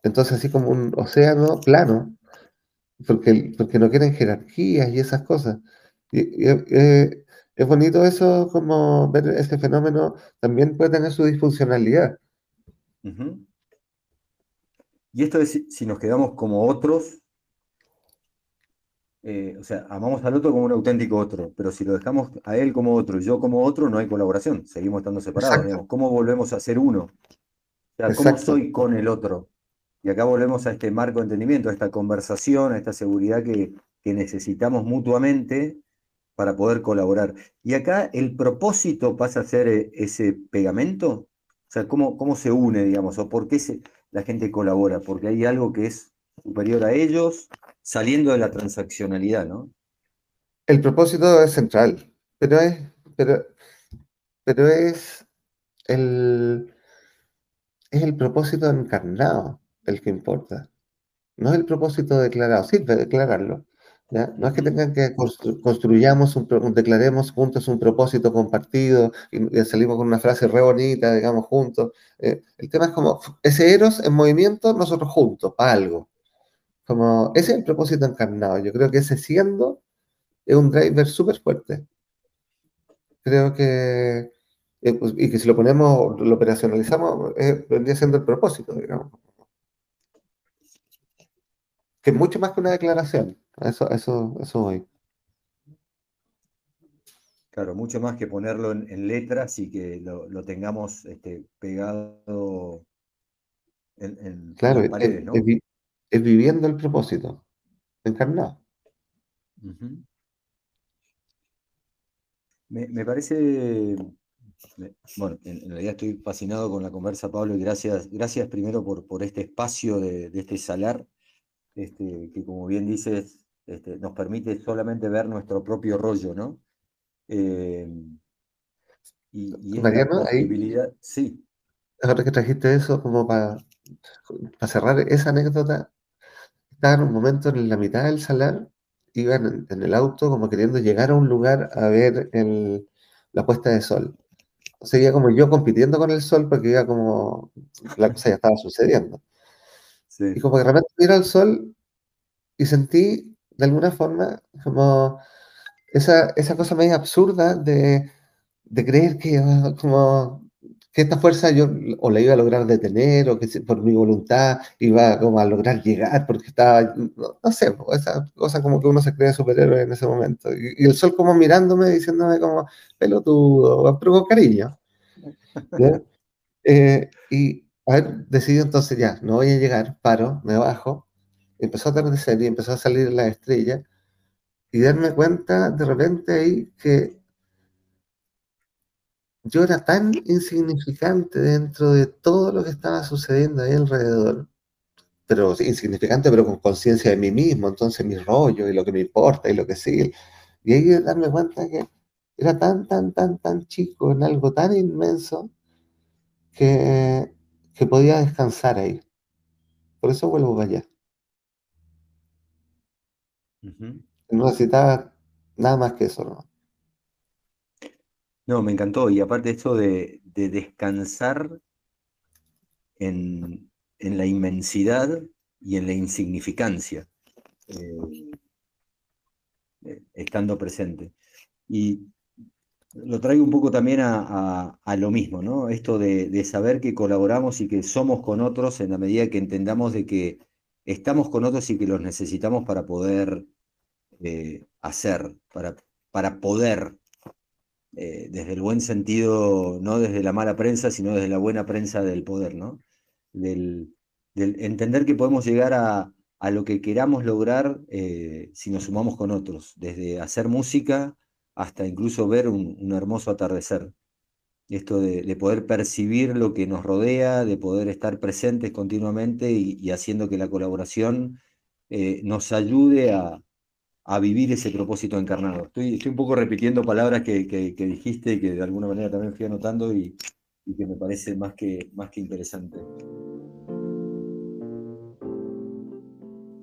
Speaker 5: Entonces, así como un océano plano, porque, porque no quieren jerarquías y esas cosas. Y, y, eh, es bonito eso, como ver ese fenómeno, también puede tener su disfuncionalidad.
Speaker 1: Y esto es si- nos quedamos como otros, eh, o sea, amamos al otro como un auténtico otro, pero si lo dejamos a él como otro y yo como otro, no hay colaboración, seguimos estando separados, digamos. ¿Cómo volvemos a ser uno? O sea, ¿cómo
Speaker 5: Exacto.
Speaker 1: soy con el otro? Y acá volvemos a este marco de entendimiento, a esta conversación, a esta seguridad que, que necesitamos mutuamente para poder colaborar. Y acá el propósito pasa a ser eh, ese pegamento. O sea, ¿cómo, cómo se une, digamos? ¿O por qué la gente colabora? Porque hay algo que es superior a ellos, saliendo de la transaccionalidad, ¿no?
Speaker 5: El propósito es central, pero es, pero, pero es el, es el propósito encarnado el que importa. No es el propósito declarado, sirve declararlo. ¿ya? No es que tengan que constru- construyamos, un, declaremos juntos un propósito compartido y, y salimos con una frase re bonita, digamos, juntos. Eh, el tema es como ese Eros en movimiento, nosotros juntos, para algo. Como, ese es el propósito encarnado. Yo creo que ese siendo es un driver súper fuerte. Creo que, eh, pues, y que si lo ponemos, lo operacionalizamos, eh, vendría siendo el propósito, digamos. Que es mucho más que una declaración. Eso, eso, eso voy.
Speaker 1: Claro, mucho más que ponerlo en, en letras y que lo, lo tengamos este, pegado en,
Speaker 5: Claro,
Speaker 1: las
Speaker 5: es,
Speaker 1: paredes, ¿no?
Speaker 5: es vi- es viviendo el propósito, encarnado.
Speaker 1: Ujú. Me, me parece, bueno, en, en realidad estoy fascinado con la conversa, Pablo, y gracias, gracias primero por, por este espacio de, de este salar, este, que como bien dices, este, nos permite solamente ver nuestro propio rollo, ¿no? Eh, y, y
Speaker 5: Mariano, ahí,
Speaker 1: posibilidad, sí,
Speaker 5: ahora que trajiste eso, como para cerrar esa anécdota, estaba en un momento en la mitad del salar, iba en, en el auto como queriendo llegar a un lugar a ver el- la puesta de sol. O sea, iba como yo compitiendo con el sol porque iba como, la cosa ya estaba sucediendo. Y
Speaker 1: sí.
Speaker 5: como que de repente miro al sol y sentí de alguna forma como esa, esa cosa medio absurda de, de creer que, ah, como, que esta fuerza yo o la iba a lograr detener o que por mi voluntad iba como a lograr llegar porque estaba, no, no sé, esa cosa como que uno se cree superhéroe en ese momento. Y, y el sol como mirándome, diciéndome como pelotudo, pero con cariño. ¿ya? Eh, y a entonces ya, no voy a llegar, paro, me bajo, empezó a atardecer y empezó a salir la estrella y darme cuenta de repente ahí que yo era tan insignificante dentro de todo lo que estaba sucediendo ahí alrededor, pero insignificante, pero con conciencia de mí mismo, entonces mi rollo y lo que me importa y lo que sigue. Y ahí darme cuenta que era tan, tan, tan, tan chico en algo tan inmenso que, que podía descansar ahí. Por eso vuelvo para allá. No necesitaba Nada más que eso, ¿no?
Speaker 1: No, me encantó. Y aparte esto de, de descansar en, en, la inmensidad y en la insignificancia, eh, eh, estando presente. Y lo traigo un poco también a, a, lo mismo, ¿no? Esto de, de, saber que colaboramos y que somos con otros en la medida que entendamos de que estamos con otros y que los necesitamos para poder eh, hacer, para, para poder, eh, desde el buen sentido, no desde la mala prensa, sino desde la buena prensa del poder, ¿no? Del, entender que podemos llegar a, a lo que queramos lograr eh, si nos sumamos con otros, desde hacer música hasta incluso ver un, hermoso atardecer. Esto de, de, poder percibir lo que nos rodea, de poder estar presentes continuamente y, haciendo que la colaboración eh, nos ayude a, vivir ese propósito encarnado. Estoy, un poco repitiendo palabras que, que, dijiste que de alguna manera también fui anotando y, y que me parece más que, más que interesante.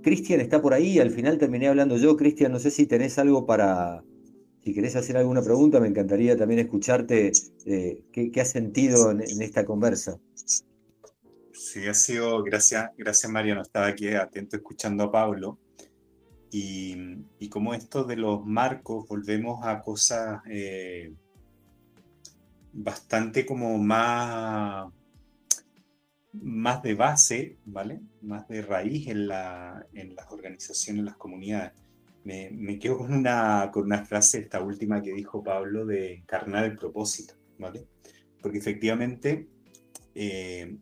Speaker 1: Cristian está por ahí, al final terminé hablando yo. Cristian, no sé si tenés algo para, si querés hacer alguna pregunta, me encantaría también escucharte eh, qué, has sentido en, esta conversa.
Speaker 3: Sí, ha sido, gracias, gracias Mariano, estaba aquí atento escuchando a Pablo. Y, y como esto de los marcos, volvemos a cosas eh, bastante como más más de base, ¿vale? Más de raíz en, la, en las organizaciones, en las comunidades. Me, me, quedo con una, con una frase, esta última que dijo Pablo, de encarnar el propósito, ¿vale? Porque efectivamente eh,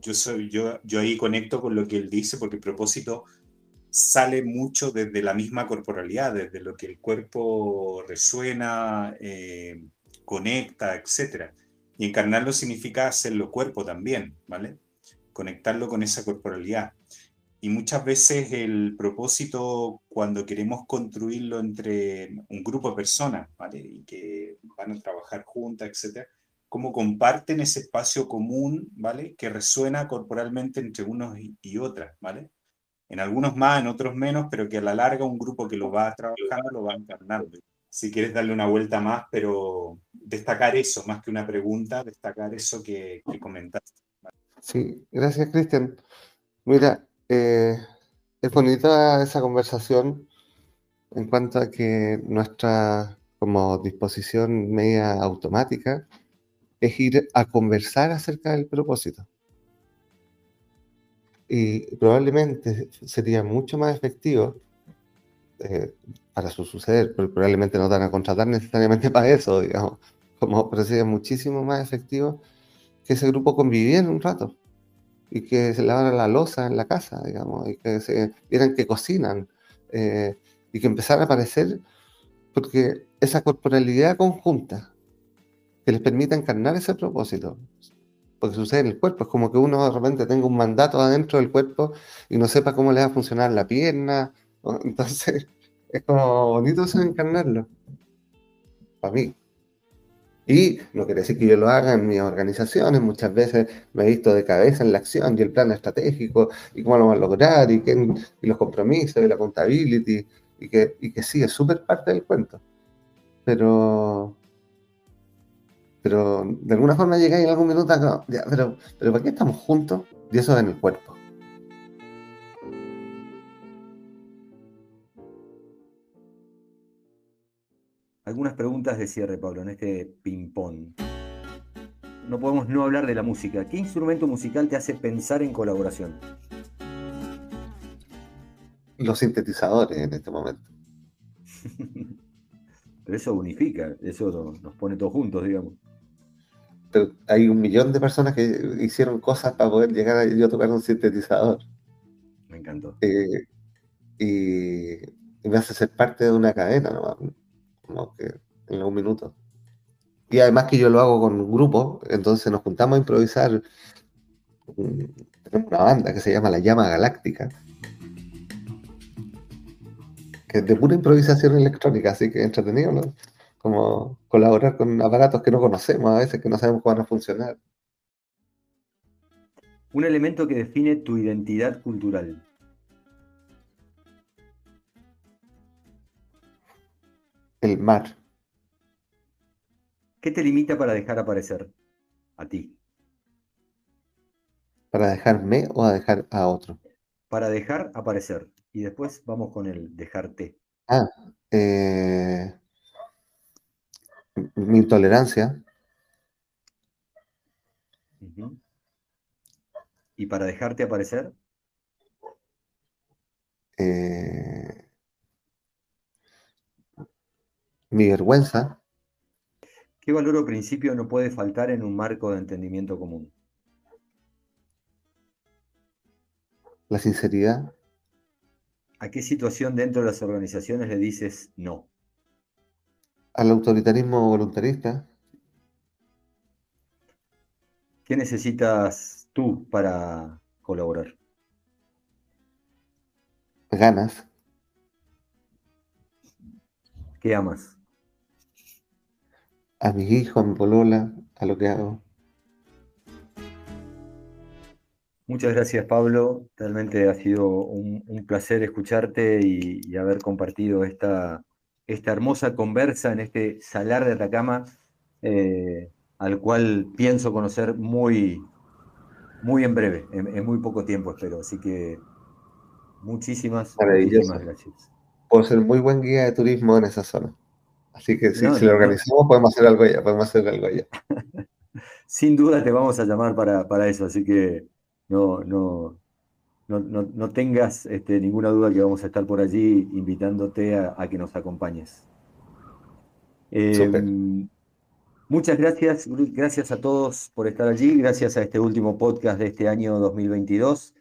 Speaker 3: yo, soy, yo, yo ahí conecto con lo que él dice, porque el propósito sale mucho desde la misma corporalidad, desde lo que el cuerpo resuena, eh, conecta, etcétera y encarnarlo significa hacerlo cuerpo también, ¿vale? Conectarlo con esa corporalidad. Y muchas veces el propósito, cuando queremos construirlo entre un grupo de personas, ¿vale? Y que van a trabajar juntas, etcétera, cómo comparten ese espacio común, ¿vale? Que resuena corporalmente entre unos y otras, ¿vale? En algunos más, en otros menos, pero que a la larga un grupo que lo va trabajando lo va encarnando si quieres darle una vuelta más, pero destacar eso, más que una pregunta, destacar eso que, que comentaste.
Speaker 5: Sí, gracias Cristian. Mira, eh, es bonita esa conversación en cuanto a que nuestra como disposición media automática es ir a conversar acerca del propósito. Y probablemente sería mucho más efectivo eh, para su suceder, pero probablemente no te van a contratar necesariamente para eso, digamos, como, pero sería muchísimo más efectivo que ese grupo conviviera un rato y que se lavara la losa en la casa, digamos, y que se vieran que cocinan eh, y que empezara a aparecer, porque esa corporalidad conjunta que les permita encarnar ese propósito, porque sucede en el cuerpo, es como que uno de repente tenga un mandato adentro del cuerpo y no sepa cómo le va a funcionar la pierna, entonces es como bonito eso encarnarlo. Para mí. Y no quiere decir que yo lo haga en mis organizaciones, muchas veces me he visto de cabeza en la acción y el plan estratégico y cómo lo van a lograr y, qué, y los compromisos y la contability y que, y que sí, es súper parte del cuento. Pero, pero de alguna forma llegáis en algún minuto, ya, pero, pero ¿para qué estamos juntos? Y eso es en el cuerpo.
Speaker 1: Algunas preguntas de cierre, Pablo, en este ping-pong. No podemos no hablar de la música. ¿Qué instrumento musical te hace pensar en colaboración?
Speaker 5: Los sintetizadores en este momento.
Speaker 1: Pero eso unifica, eso nos pone todos juntos, digamos.
Speaker 5: Pero hay un millón de personas que hicieron cosas para poder llegar a yo tocar un sintetizador.
Speaker 1: Me encantó.
Speaker 5: Eh, y, y, me hace ser parte de una cadena, ¿no? Como que en algún minuto. Y además que yo lo hago con un grupo, entonces nos juntamos a improvisar. Tenemos una banda que se llama La Llama Galáctica, que es de pura improvisación electrónica, así que entretenido. Como colaborar con aparatos que no conocemos a veces, que no sabemos cómo van a funcionar.
Speaker 1: Un elemento que define tu identidad cultural.
Speaker 5: El mar.
Speaker 1: ¿Qué te limita para dejar aparecer a ti?
Speaker 5: ¿Para dejarme o a dejar a otro?
Speaker 1: Para dejar aparecer. Y después vamos con el dejarte.
Speaker 5: Ah, eh, mi intolerancia.
Speaker 1: ¿Y para dejarte aparecer?
Speaker 5: eh, mi vergüenza.
Speaker 1: ¿Qué valor o principio no puede faltar en un marco de entendimiento común?
Speaker 5: La sinceridad.
Speaker 1: ¿A qué situación dentro de las organizaciones le dices no?
Speaker 5: Al autoritarismo voluntarista.
Speaker 1: ¿Qué necesitas tú para colaborar?
Speaker 5: Ganas.
Speaker 1: ¿Qué amas?
Speaker 5: A mis hijos, a mi polola, a lo que hago.
Speaker 1: Muchas gracias, Pablo. Realmente ha sido un, un placer escucharte y, y haber compartido esta, esta hermosa conversa en este salar de Atacama, eh, al cual pienso conocer muy, muy en breve, en, en muy poco tiempo, espero. Así que muchísimas, muchísimas gracias.
Speaker 5: Puedo ser muy buen guía de turismo en esa zona. Así que si,
Speaker 1: No,
Speaker 5: si lo organizamos, podemos hacer algo ya, podemos hacer algo ya.
Speaker 1: Sin duda te vamos a llamar para, para eso, así que no, no, no, no, no tengas este, ninguna duda que vamos a estar por allí invitándote a, a que nos acompañes. Eh, muchas gracias, gracias a todos por estar allí, gracias a este último podcast de este año 2022.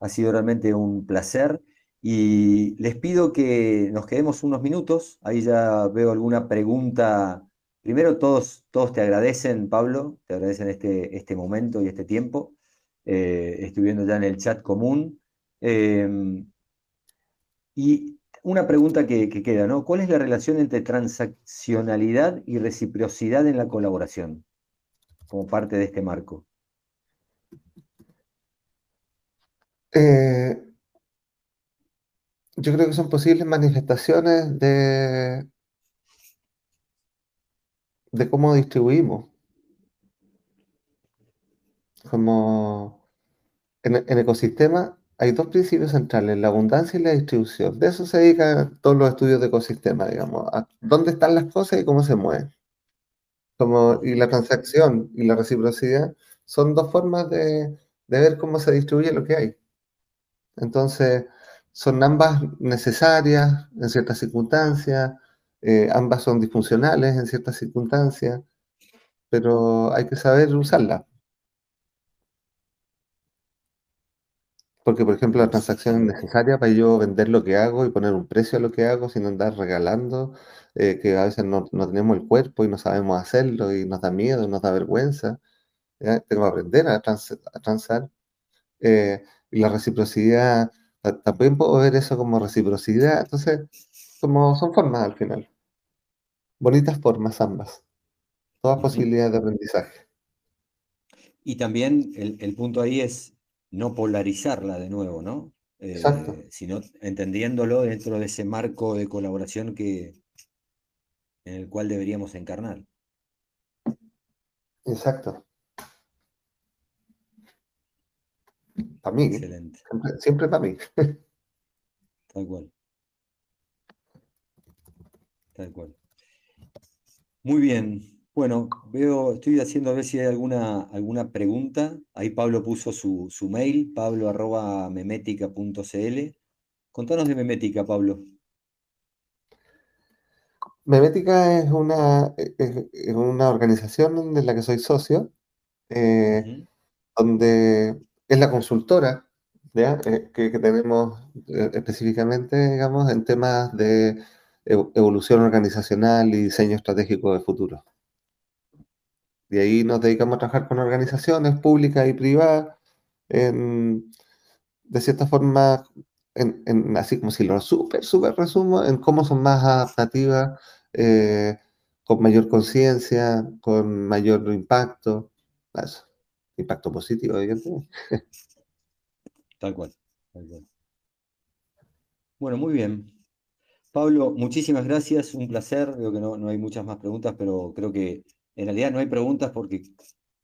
Speaker 1: Ha sido realmente un placer y les pido que nos quedemos unos minutos. Ahí ya veo alguna pregunta. Primero, todos, todos te agradecen, Pablo, te agradecen este, este momento y este tiempo. Eh, ya en el chat común. Eh, y una pregunta que, que queda, ¿no? ¿Cuál es la relación entre transaccionalidad y reciprocidad en la colaboración como parte de este marco?
Speaker 5: Eh, yo creo que son posibles manifestaciones de, de cómo distribuimos. Como en, en ecosistema hay dos principios centrales, la abundancia y la distribución. De eso se dedican todos los estudios de ecosistema, digamos, a dónde están las cosas y cómo se mueven. Como, y la transacción y la reciprocidad son dos formas de, de ver cómo se distribuye lo que hay. Entonces, son ambas necesarias en ciertas circunstancias, eh, ambas son disfuncionales en ciertas circunstancias, pero hay que saber usarlas. Porque, por ejemplo, la transacción es necesaria para yo vender lo que hago y poner un precio a lo que hago sin andar regalando, eh, que a veces no, no tenemos el cuerpo y no sabemos hacerlo y nos da miedo, nos da vergüenza. ¿ya? Tengo que aprender a, trans- a transar. Eh, y la reciprocidad, también puedo ver eso como reciprocidad. Entonces, como son formas al final. Bonitas formas ambas. Todas posibilidades de aprendizaje.
Speaker 1: Y también el, el punto ahí es no polarizarla de nuevo, ¿no?
Speaker 5: Exacto.
Speaker 1: Eh, sino entendiéndolo dentro de ese marco de colaboración que, en el cual deberíamos encarnar.
Speaker 5: Exacto. Para mí,
Speaker 1: Excelente,
Speaker 5: siempre, siempre para mí.
Speaker 1: tal cual. Tal cual. Muy bien. Bueno, veo, estoy haciendo a ver si hay alguna, alguna pregunta. Ahí Pablo puso su, su mail, pablo arroba memética.cl. Contanos de Memética, Pablo.
Speaker 5: Memética es una, es, es una organización de la que soy socio, eh, donde es la consultora. Eh, que, tenemos eh, específicamente, digamos, en temas de ev- evolución organizacional y diseño estratégico de futuro. De ahí nos dedicamos a trabajar con organizaciones públicas y privadas, de cierta forma, así como si lo súper, súper resumo, en cómo son más adaptativas, eh, con mayor conciencia, con mayor impacto, impacto positivo, evidentemente.
Speaker 1: Tal cual. Bueno, muy bien. Pablo, muchísimas gracias, un placer. Veo que no, no hay muchas más preguntas, pero creo que en realidad no hay preguntas porque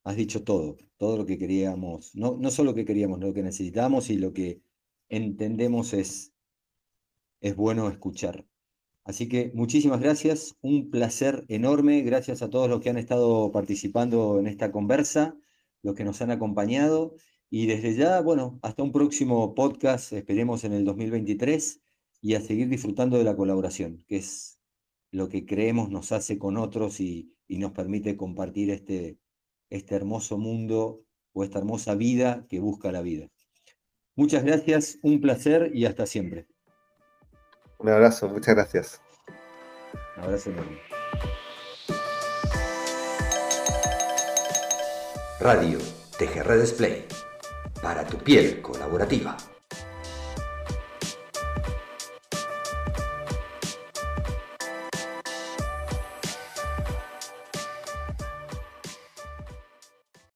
Speaker 1: has dicho todo, todo lo que queríamos, no, no solo lo que queríamos, lo que necesitamos y lo que entendemos es, es bueno escuchar. Así que muchísimas gracias, un placer enorme, gracias a todos los que han estado participando en esta conversa, los que nos han acompañado y desde ya, bueno, hasta un próximo podcast, esperemos en el 2023 y a seguir disfrutando de la colaboración, que es lo que creemos nos hace con otros y, nos permite compartir este, este hermoso mundo o esta hermosa vida que busca la vida. Muchas gracias, un placer y hasta siempre.
Speaker 5: Un abrazo, muchas gracias.
Speaker 1: Un abrazo enorme.
Speaker 6: Radio TGR Display para tu piel colaborativa.